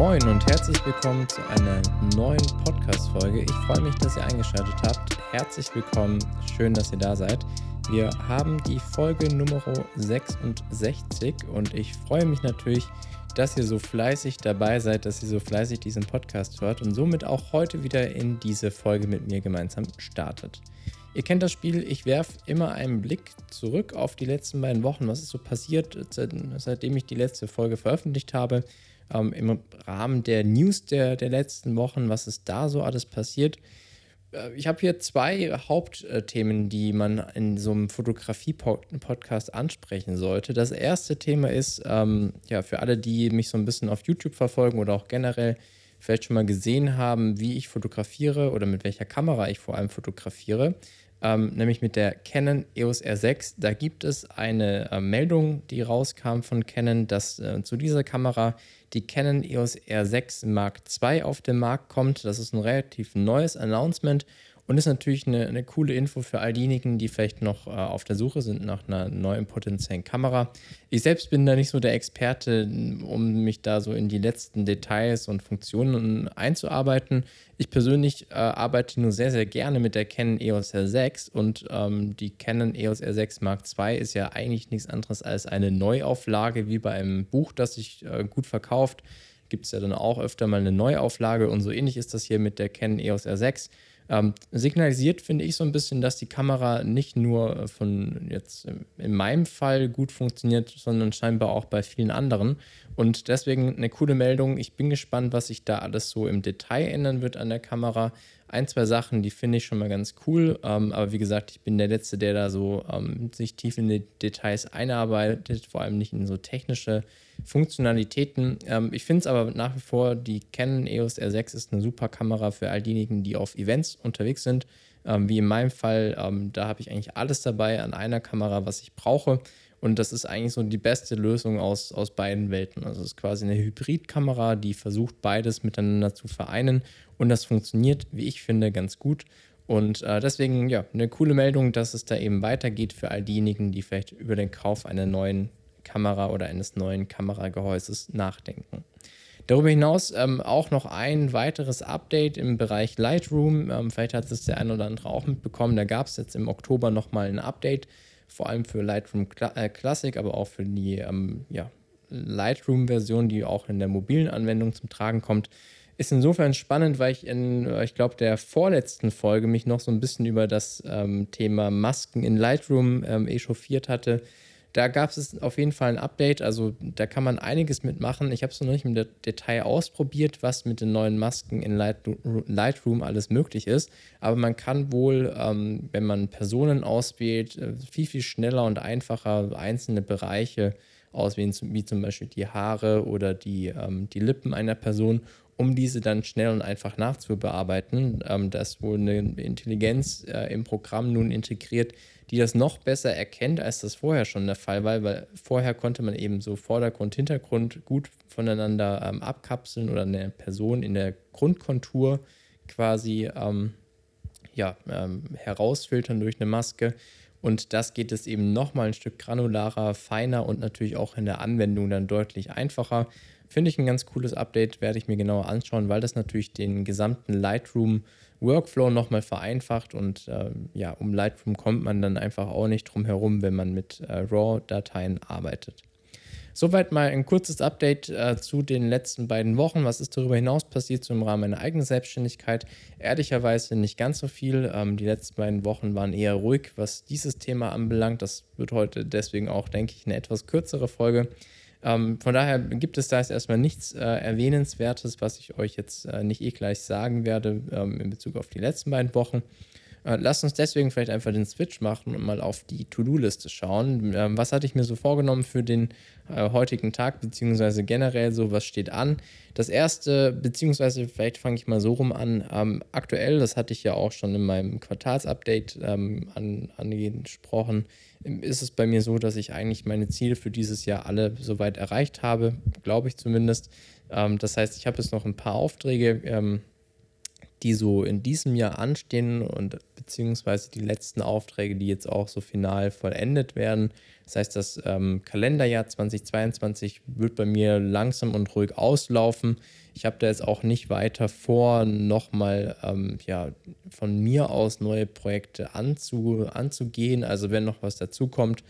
Moin und herzlich willkommen zu einer neuen Podcast-Folge. Ich freue mich, dass ihr eingeschaltet habt. Herzlich willkommen, schön, dass ihr da seid. Wir haben die Folge Nummer 66 und ich freue mich natürlich, dass ihr so fleißig dabei seid, dass ihr so fleißig diesen Podcast hört und somit auch heute wieder in diese Folge mit mir gemeinsam startet. Ihr kennt das Spiel, ich werfe immer einen Blick zurück auf die letzten beiden Wochen, was ist so passiert, seitdem ich die letzte Folge veröffentlicht habe ähm, im Rahmen der News der, der letzten Wochen, was ist da so alles passiert. Äh, ich habe hier zwei Hauptthemen, die man in so einem Fotografie-Podcast ansprechen sollte. Das erste Thema ist, ähm, ja, für alle, die mich so ein bisschen auf YouTube verfolgen oder auch generell vielleicht schon mal gesehen haben, wie ich fotografiere oder mit welcher Kamera ich vor allem fotografiere ähm, nämlich mit der Canon EOS R6. Da gibt es eine äh, Meldung, die rauskam von Canon, dass äh, zu dieser Kamera die Canon EOS R6 Mark II auf den Markt kommt. Das ist ein relativ neues Announcement und ist natürlich eine, eine coole Info für all diejenigen, die vielleicht noch äh, auf der Suche sind nach einer neuen potenziellen Kamera. Ich selbst bin da nicht so der Experte, um mich da so in die letzten Details und Funktionen einzuarbeiten. Ich persönlich äh, arbeite nur sehr, sehr gerne mit der Canon EOS R6 und ähm, die Canon EOS R6 Mark II ist ja eigentlich nichts anderes als eine Neuauflage, wie bei einem Buch, das sich äh, gut verkauft. Gibt es ja dann auch öfter mal eine Neuauflage und so ähnlich ist das hier mit der Canon EOS R6. Ähm, signalisiert finde ich so ein bisschen, dass die Kamera nicht nur äh, von jetzt in meinem Fall gut funktioniert, sondern scheinbar auch bei vielen anderen. Und deswegen eine coole Meldung. Ich bin gespannt, was sich da alles so im Detail ändern wird an der Kamera ein, zwei Sachen, die finde ich schon mal ganz cool. Ähm, aber wie gesagt, ich bin der Letzte, der da so ähm, sich tief in die Details einarbeitet, vor allem nicht in so technische Funktionalitäten. Ähm, ich finde es aber nach wie vor, die Canon EOS R6 ist eine super Kamera für all diejenigen, die auf Events unterwegs sind. Ähm, wie in meinem Fall, ähm, da habe ich eigentlich alles dabei an einer Kamera, was ich brauche. Und das ist eigentlich so die beste Lösung aus, aus beiden Welten. Also es ist quasi eine Hybridkamera, die versucht, beides miteinander zu vereinen. Und das funktioniert, wie ich finde, ganz gut. Und äh, deswegen, ja, eine coole Meldung, dass es da eben weitergeht für all diejenigen, die vielleicht über den Kauf einer neuen Kamera oder eines neuen Kameragehäuses nachdenken. Darüber hinaus ähm, auch noch ein weiteres Update im Bereich Lightroom. Ähm, vielleicht hat es der ein oder andere auch mitbekommen. Da gab es jetzt im Oktober nochmal ein Update vor allem für Lightroom äh, Classic, aber auch für die ähm, ja, Lightroom-Version, die auch in der mobilen Anwendung zum Tragen kommt. Ist insofern spannend, weil ich in, äh, ich glaube, der vorletzten Folge mich noch so ein bisschen über das ähm, Thema Masken in Lightroom ähm, echauffiert hatte. Da gab es auf jeden Fall ein Update, also da kann man einiges mitmachen. Ich habe es noch nicht im Detail ausprobiert, was mit den neuen Masken in Lightroom alles möglich ist. Aber man kann wohl, ähm, wenn man Personen auswählt, äh, viel, viel schneller und einfacher einzelne Bereiche auswählen, wie zum Beispiel die Haare oder die, ähm, die Lippen einer Person, um diese dann schnell und einfach nachzubearbeiten. Ähm, da ist wohl eine Intelligenz äh, im Programm nun integriert, die das noch besser erkennt, als das vorher schon der Fall war, weil vorher konnte man eben so Vordergrund, Hintergrund gut voneinander ähm, abkapseln oder eine Person in der Grundkontur quasi ähm, ja, ähm, herausfiltern durch eine Maske. Und das geht es eben nochmal ein Stück granularer, feiner und natürlich auch in der Anwendung dann deutlich einfacher. Finde ich ein ganz cooles Update, werde ich mir genauer anschauen, weil das natürlich den gesamten Lightroom Workflow nochmal vereinfacht und äh, ja, um Lightroom kommt man dann einfach auch nicht drum herum, wenn man mit äh, RAW-Dateien arbeitet. Soweit mal ein kurzes Update äh, zu den letzten beiden Wochen. Was ist darüber hinaus passiert so im Rahmen meiner eigenen Selbstständigkeit? Ehrlicherweise nicht ganz so viel. Ähm, die letzten beiden Wochen waren eher ruhig, was dieses Thema anbelangt. Das wird heute deswegen auch, denke ich, eine etwas kürzere Folge. Ähm, von daher gibt es da jetzt erstmal nichts äh, Erwähnenswertes, was ich euch jetzt äh, nicht eh gleich sagen werde ähm, in Bezug auf die letzten beiden Wochen. Äh, lasst uns deswegen vielleicht einfach den Switch machen und mal auf die To-Do-Liste schauen. Ähm, was hatte ich mir so vorgenommen für den äh, heutigen Tag, beziehungsweise generell so, was steht an? Das erste, beziehungsweise vielleicht fange ich mal so rum an. Ähm, aktuell, das hatte ich ja auch schon in meinem Quartalsupdate ähm, an, angesprochen, ist es bei mir so, dass ich eigentlich meine Ziele für dieses Jahr alle soweit erreicht habe, glaube ich zumindest. Das heißt, ich habe jetzt noch ein paar Aufträge, die so in diesem Jahr anstehen und beziehungsweise die letzten Aufträge, die jetzt auch so final vollendet werden. Das heißt, das ähm, Kalenderjahr 2022 wird bei mir langsam und ruhig auslaufen. Ich habe da jetzt auch nicht weiter vor, nochmal ähm, ja, von mir aus neue Projekte anzu, anzugehen. Also wenn noch was dazukommt,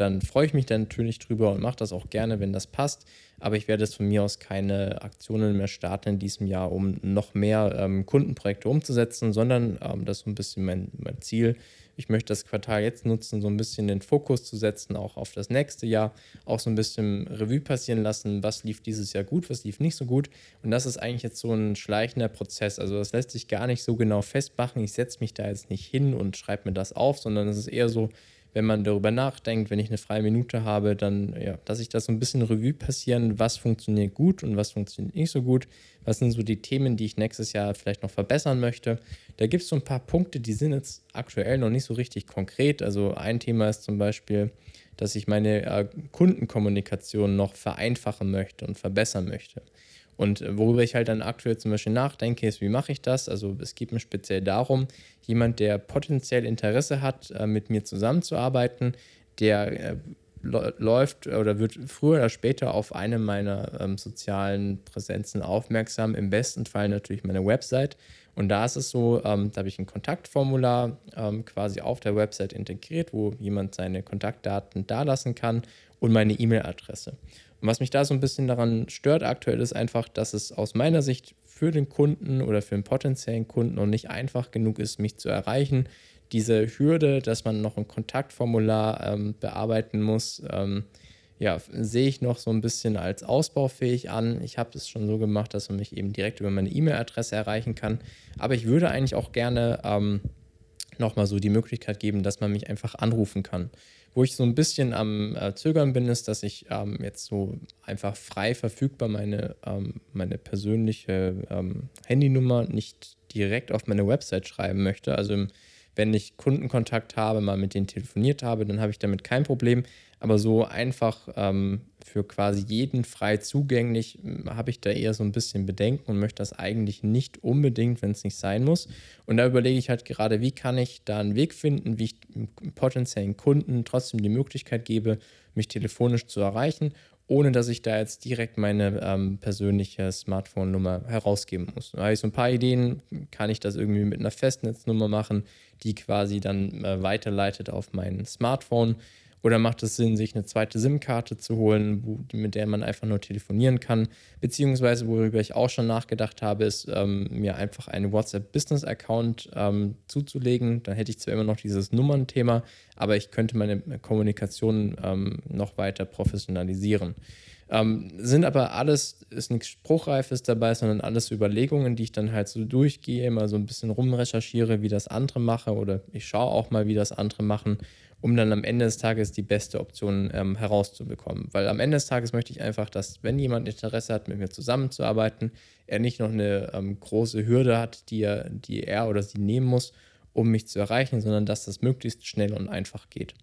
dann freue ich mich dann natürlich drüber und mache das auch gerne, wenn das passt. Aber ich werde jetzt von mir aus keine Aktionen mehr starten in diesem Jahr, um noch mehr ähm, Kundenprojekte umzusetzen, sondern ähm, das ist so ein bisschen mein, mein Ziel. Ich möchte das Quartal jetzt nutzen, so ein bisschen den Fokus zu setzen, auch auf das nächste Jahr, auch so ein bisschen Revue passieren lassen, was lief dieses Jahr gut, was lief nicht so gut. Und das ist eigentlich jetzt so ein schleichender Prozess. Also das lässt sich gar nicht so genau festmachen. Ich setze mich da jetzt nicht hin und schreibe mir das auf, sondern es ist eher so, wenn man darüber nachdenkt, wenn ich eine freie Minute habe, dann, ja, dass ich das so ein bisschen Revue passieren, was funktioniert gut und was funktioniert nicht so gut, was sind so die Themen, die ich nächstes Jahr vielleicht noch verbessern möchte. Da gibt es so ein paar Punkte, die sind jetzt aktuell noch nicht so richtig konkret. Also ein Thema ist zum Beispiel, dass ich meine äh, Kundenkommunikation noch vereinfachen möchte und verbessern möchte. Und äh, worüber ich halt dann aktuell zum Beispiel nachdenke, ist, wie mache ich das? Also es geht mir speziell darum, jemand, der potenziell Interesse hat, äh, mit mir zusammenzuarbeiten, der äh, läuft oder wird früher oder später auf eine meiner ähm, sozialen Präsenzen aufmerksam. Im besten Fall natürlich meine Website. Und da ist es so, ähm, da habe ich ein Kontaktformular ähm, quasi auf der Website integriert, wo jemand seine Kontaktdaten dalassen kann und meine E-Mail-Adresse. Und was mich da so ein bisschen daran stört aktuell ist einfach, dass es aus meiner Sicht für den Kunden oder für den potenziellen Kunden noch nicht einfach genug ist, mich zu erreichen. Diese Hürde, dass man noch ein Kontaktformular ähm, bearbeiten muss, ähm, ja, sehe ich noch so ein bisschen als ausbaufähig an. Ich habe es schon so gemacht, dass man mich eben direkt über meine E-Mail-Adresse erreichen kann. Aber ich würde eigentlich auch gerne ähm, nochmal so die Möglichkeit geben, dass man mich einfach anrufen kann. Wo ich so ein bisschen am äh, Zögern bin, ist, dass ich ähm, jetzt so einfach frei verfügbar meine, ähm, meine persönliche ähm, Handynummer nicht direkt auf meine Website schreiben möchte. Also wenn ich Kundenkontakt habe, mal mit denen telefoniert habe, dann habe ich damit kein Problem. Aber so einfach ähm, für quasi jeden frei zugänglich hm, habe ich da eher so ein bisschen Bedenken und möchte das eigentlich nicht unbedingt, wenn es nicht sein muss. Und da überlege ich halt gerade, wie kann ich da einen Weg finden, wie ich potenziellen Kunden trotzdem die Möglichkeit gebe, mich telefonisch zu erreichen, ohne dass ich da jetzt direkt meine ähm, persönliche Smartphone-Nummer herausgeben muss. Da habe ich so ein paar Ideen, kann ich das irgendwie mit einer Festnetznummer machen, die quasi dann äh, weiterleitet auf mein Smartphone oder macht es Sinn, sich eine zweite SIM-Karte zu holen, wo, mit der man einfach nur telefonieren kann? Beziehungsweise, worüber ich auch schon nachgedacht habe, ist, ähm, mir einfach einen WhatsApp-Business-Account ähm, zuzulegen. Dann hätte ich zwar immer noch dieses Nummernthema, aber ich könnte meine Kommunikation ähm, noch weiter professionalisieren. Ähm, sind aber alles, ist nichts Spruchreifes dabei, sondern alles Überlegungen, die ich dann halt so durchgehe, mal so ein bisschen rumrecherchiere, wie das andere mache oder ich schaue auch mal, wie das andere machen um dann am Ende des Tages die beste Option ähm, herauszubekommen. Weil am Ende des Tages möchte ich einfach, dass wenn jemand Interesse hat, mit mir zusammenzuarbeiten, er nicht noch eine ähm, große Hürde hat, die er, die er oder sie nehmen muss, um mich zu erreichen, sondern dass das möglichst schnell und einfach geht.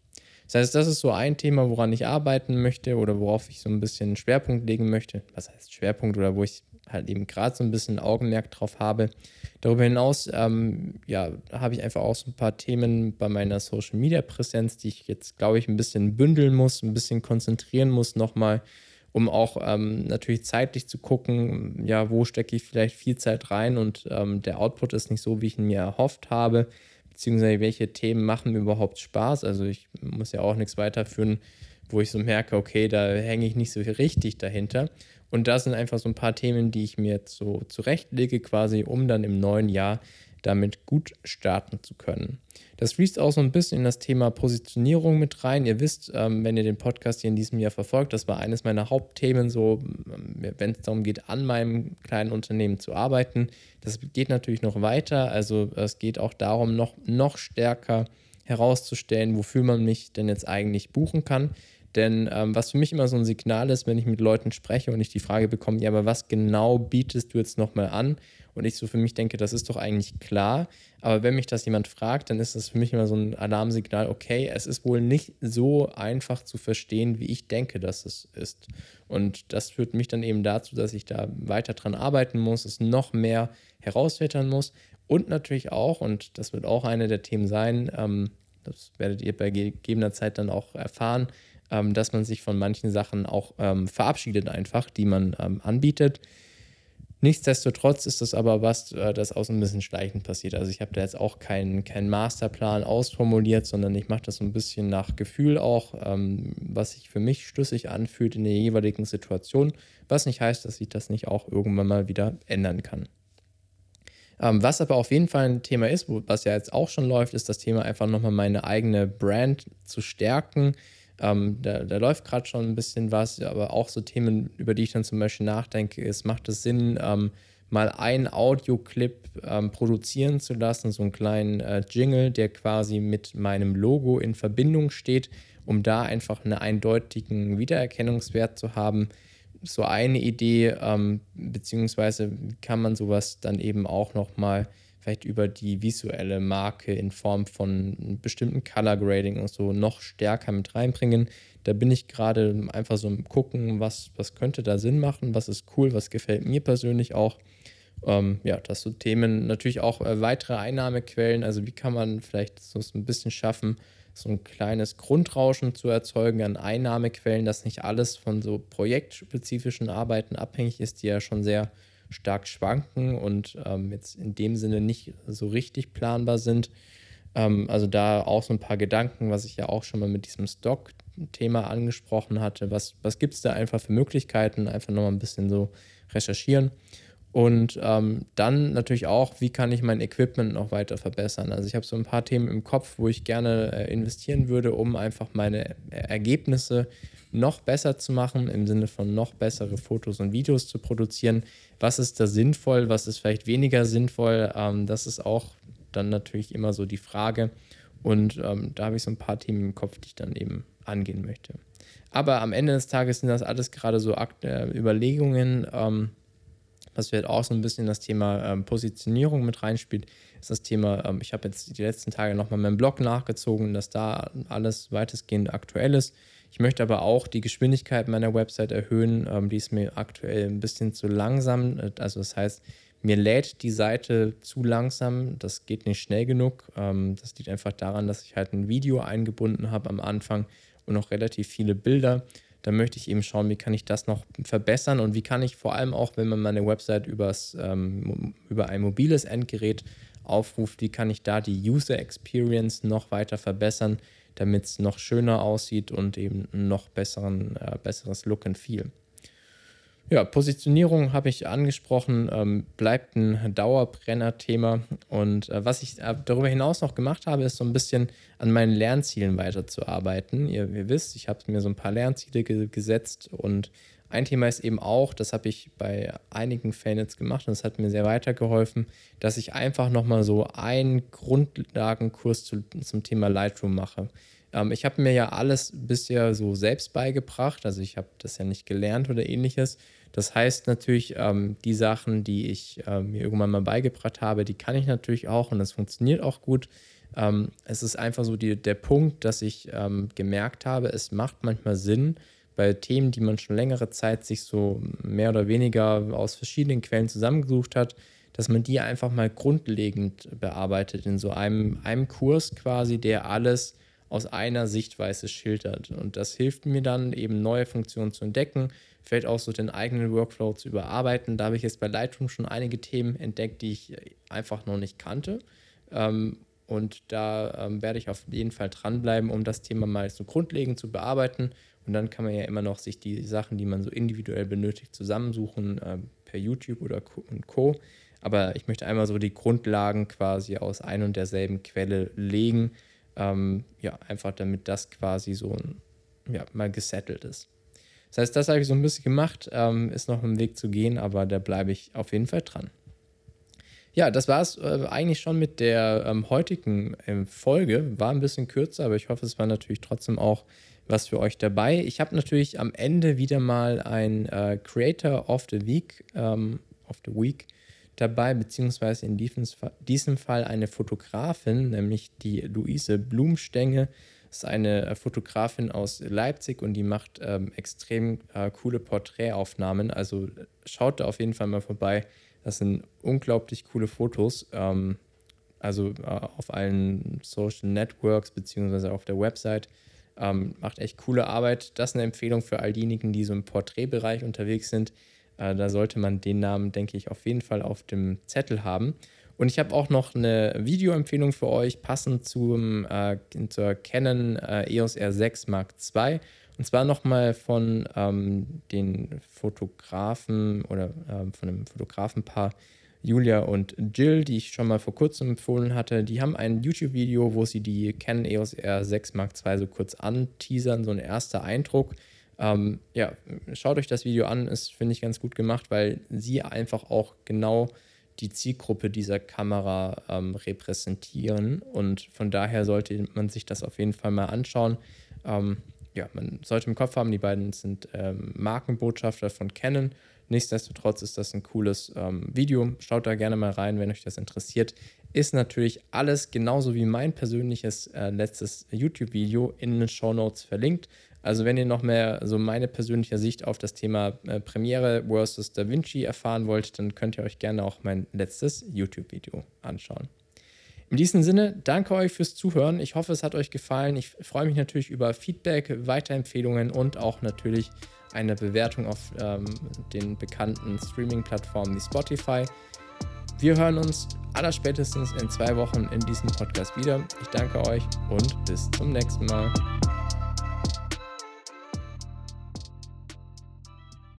Das heißt, das ist so ein Thema, woran ich arbeiten möchte oder worauf ich so ein bisschen Schwerpunkt legen möchte. Was heißt Schwerpunkt oder wo ich halt eben gerade so ein bisschen Augenmerk drauf habe. Darüber hinaus ähm, ja, habe ich einfach auch so ein paar Themen bei meiner Social Media Präsenz, die ich jetzt, glaube ich, ein bisschen bündeln muss, ein bisschen konzentrieren muss nochmal, um auch ähm, natürlich zeitlich zu gucken, ja, wo stecke ich vielleicht viel Zeit rein und ähm, der Output ist nicht so, wie ich ihn mir erhofft habe, beziehungsweise welche Themen machen mir überhaupt Spaß. Also ich muss ja auch nichts weiterführen, wo ich so merke, okay, da hänge ich nicht so richtig dahinter. Und das sind einfach so ein paar Themen, die ich mir jetzt so zurechtlege, quasi, um dann im neuen Jahr damit gut starten zu können. Das fließt auch so ein bisschen in das Thema Positionierung mit rein. Ihr wisst, ähm, wenn ihr den Podcast hier in diesem Jahr verfolgt, das war eines meiner Hauptthemen, so ähm, wenn es darum geht, an meinem kleinen Unternehmen zu arbeiten. Das geht natürlich noch weiter. Also es geht auch darum, noch, noch stärker herauszustellen, wofür man mich denn jetzt eigentlich buchen kann. Denn ähm, was für mich immer so ein Signal ist, wenn ich mit Leuten spreche und ich die Frage bekomme, ja, aber was genau bietest du jetzt nochmal an? Und ich so für mich denke, das ist doch eigentlich klar. Aber wenn mich das jemand fragt, dann ist das für mich immer so ein Alarmsignal, okay, es ist wohl nicht so einfach zu verstehen, wie ich denke, dass es ist. Und das führt mich dann eben dazu, dass ich da weiter dran arbeiten muss, es noch mehr herausfiltern muss. Und natürlich auch, und das wird auch eine der Themen sein, ähm, das werdet ihr bei gegebener Zeit dann auch erfahren, ähm, dass man sich von manchen Sachen auch ähm, verabschiedet einfach, die man ähm, anbietet. Nichtsdestotrotz ist das aber was, äh, das auch so ein bisschen schleichend passiert. Also ich habe da jetzt auch keinen kein Masterplan ausformuliert, sondern ich mache das so ein bisschen nach Gefühl auch, ähm, was sich für mich schlüssig anfühlt in der jeweiligen Situation, was nicht heißt, dass ich das nicht auch irgendwann mal wieder ändern kann. Ähm, was aber auf jeden Fall ein Thema ist, was ja jetzt auch schon läuft, ist das Thema einfach nochmal meine eigene Brand zu stärken, ähm, da, da, läuft gerade schon ein bisschen was, aber auch so Themen, über die ich dann zum Beispiel nachdenke, ist, macht es Sinn, ähm, mal einen Audioclip ähm, produzieren zu lassen, so einen kleinen äh, Jingle, der quasi mit meinem Logo in Verbindung steht, um da einfach einen eindeutigen Wiedererkennungswert zu haben. So eine Idee, ähm, beziehungsweise kann man sowas dann eben auch nochmal mal vielleicht über die visuelle Marke in Form von bestimmten Color Grading und so noch stärker mit reinbringen. Da bin ich gerade einfach so im Gucken, was, was könnte da Sinn machen, was ist cool, was gefällt mir persönlich auch. Ähm, ja, das so Themen, natürlich auch äh, weitere Einnahmequellen, also wie kann man vielleicht so ein bisschen schaffen, so ein kleines Grundrauschen zu erzeugen an Einnahmequellen, dass nicht alles von so projektspezifischen Arbeiten abhängig ist, die ja schon sehr stark schwanken und ähm, jetzt in dem Sinne nicht so richtig planbar sind. Ähm, also da auch so ein paar Gedanken, was ich ja auch schon mal mit diesem Stock-Thema angesprochen hatte. Was, was gibt es da einfach für Möglichkeiten? Einfach nochmal ein bisschen so recherchieren. Und ähm, dann natürlich auch, wie kann ich mein Equipment noch weiter verbessern? Also ich habe so ein paar Themen im Kopf, wo ich gerne äh, investieren würde, um einfach meine Ergebnisse noch besser zu machen, im Sinne von noch bessere Fotos und Videos zu produzieren. Was ist da sinnvoll, was ist vielleicht weniger sinnvoll? Ähm, das ist auch dann natürlich immer so die Frage. Und ähm, da habe ich so ein paar Themen im Kopf, die ich dann eben angehen möchte. Aber am Ende des Tages sind das alles gerade so Akt äh, Überlegungen. Was wird auch so ein bisschen das Thema ähm, Positionierung mit reinspielt, ist das Thema, ähm, ich habe jetzt die letzten Tage nochmal meinen Blog nachgezogen, dass da alles weitestgehend aktuell ist. Ich möchte aber auch die Geschwindigkeit meiner Website erhöhen. Ähm, die ist mir aktuell ein bisschen zu langsam. Also das heißt, mir lädt die Seite zu langsam. Das geht nicht schnell genug. Ähm, das liegt einfach daran, dass ich halt ein Video eingebunden habe am Anfang und noch relativ viele Bilder. Da möchte ich eben schauen, wie kann ich das noch verbessern und wie kann ich vor allem auch, wenn man meine Website übers, ähm, über ein mobiles Endgerät aufruft, wie kann ich da die User Experience noch weiter verbessern, damit es noch schöner aussieht und eben noch besseren, äh, besseres Look and Feel. Ja, Positionierung habe ich angesprochen, ähm, bleibt ein Dauerbrenner-Thema. Und äh, was ich äh, darüber hinaus noch gemacht habe, ist so ein bisschen an meinen Lernzielen weiterzuarbeiten. Ihr, ihr wisst, ich habe mir so ein paar Lernziele ge gesetzt und ein Thema ist eben auch, das habe ich bei einigen Fans jetzt gemacht und das hat mir sehr weitergeholfen, dass ich einfach nochmal so einen Grundlagenkurs zu, zum Thema Lightroom mache. Ähm, ich habe mir ja alles bisher so selbst beigebracht, also ich habe das ja nicht gelernt oder ähnliches. Das heißt natürlich, ähm, die Sachen, die ich äh, mir irgendwann mal beigebracht habe, die kann ich natürlich auch und das funktioniert auch gut. Ähm, es ist einfach so die, der Punkt, dass ich ähm, gemerkt habe, es macht manchmal Sinn, bei Themen, die man schon längere Zeit sich so mehr oder weniger aus verschiedenen Quellen zusammengesucht hat, dass man die einfach mal grundlegend bearbeitet in so einem, einem Kurs quasi, der alles aus einer Sichtweise schildert. Und das hilft mir dann eben neue Funktionen zu entdecken, vielleicht auch so den eigenen Workflow zu überarbeiten. Da habe ich jetzt bei Lightroom schon einige Themen entdeckt, die ich einfach noch nicht kannte. Ähm, und da ähm, werde ich auf jeden Fall dranbleiben, um das Thema mal so grundlegend zu bearbeiten und dann kann man ja immer noch sich die Sachen, die man so individuell benötigt, zusammensuchen äh, per YouTube oder Co. Aber ich möchte einmal so die Grundlagen quasi aus ein und derselben Quelle legen. Ähm, ja, einfach damit das quasi so ja, mal gesettelt ist. Das heißt, das habe ich so ein bisschen gemacht. Ähm, ist noch ein Weg zu gehen, aber da bleibe ich auf jeden Fall dran. Ja, das war es äh, eigentlich schon mit der ähm, heutigen ähm, Folge. War ein bisschen kürzer, aber ich hoffe, es war natürlich trotzdem auch was für euch dabei. Ich habe natürlich am Ende wieder mal ein äh, Creator of the Week, ähm, of the Week dabei, beziehungsweise in diesem Fall eine Fotografin, nämlich die Luise Blumstenge. Das ist eine äh, Fotografin aus Leipzig und die macht ähm, extrem äh, coole Porträtaufnahmen. Also schaut da auf jeden Fall mal vorbei. Das sind unglaublich coole Fotos. Ähm, also äh, auf allen Social Networks beziehungsweise auf der Website. Ähm, macht echt coole Arbeit. Das ist eine Empfehlung für all diejenigen, die so im Porträtbereich unterwegs sind. Äh, da sollte man den Namen, denke ich, auf jeden Fall auf dem Zettel haben. Und ich habe auch noch eine Videoempfehlung für euch, passend zum, äh, zur Canon äh, EOS R6 Mark II. Und zwar nochmal von ähm, den Fotografen oder äh, von einem Fotografenpaar Julia und Jill, die ich schon mal vor kurzem empfohlen hatte. Die haben ein YouTube-Video, wo sie die Canon EOS R6 Mark II so kurz anteasern, so ein erster Eindruck. Ähm, ja, schaut euch das Video an, ist, finde ich, ganz gut gemacht, weil sie einfach auch genau die Zielgruppe dieser Kamera ähm, repräsentieren und von daher sollte man sich das auf jeden Fall mal anschauen. Ähm, ja, man sollte im Kopf haben, die beiden sind ähm, Markenbotschafter von Canon. Nichtsdestotrotz ist das ein cooles ähm, Video. Schaut da gerne mal rein, wenn euch das interessiert. Ist natürlich alles genauso wie mein persönliches äh, letztes YouTube-Video in den Show Notes verlinkt. Also wenn ihr noch mehr so meine persönliche Sicht auf das Thema äh, Premiere versus Da Vinci erfahren wollt, dann könnt ihr euch gerne auch mein letztes YouTube-Video anschauen. In diesem Sinne, danke euch fürs Zuhören. Ich hoffe, es hat euch gefallen. Ich freue mich natürlich über Feedback, Weiterempfehlungen und auch natürlich eine Bewertung auf ähm, den bekannten Streaming-Plattformen wie Spotify. Wir hören uns allerspätestens in zwei Wochen in diesem Podcast wieder. Ich danke euch und bis zum nächsten Mal.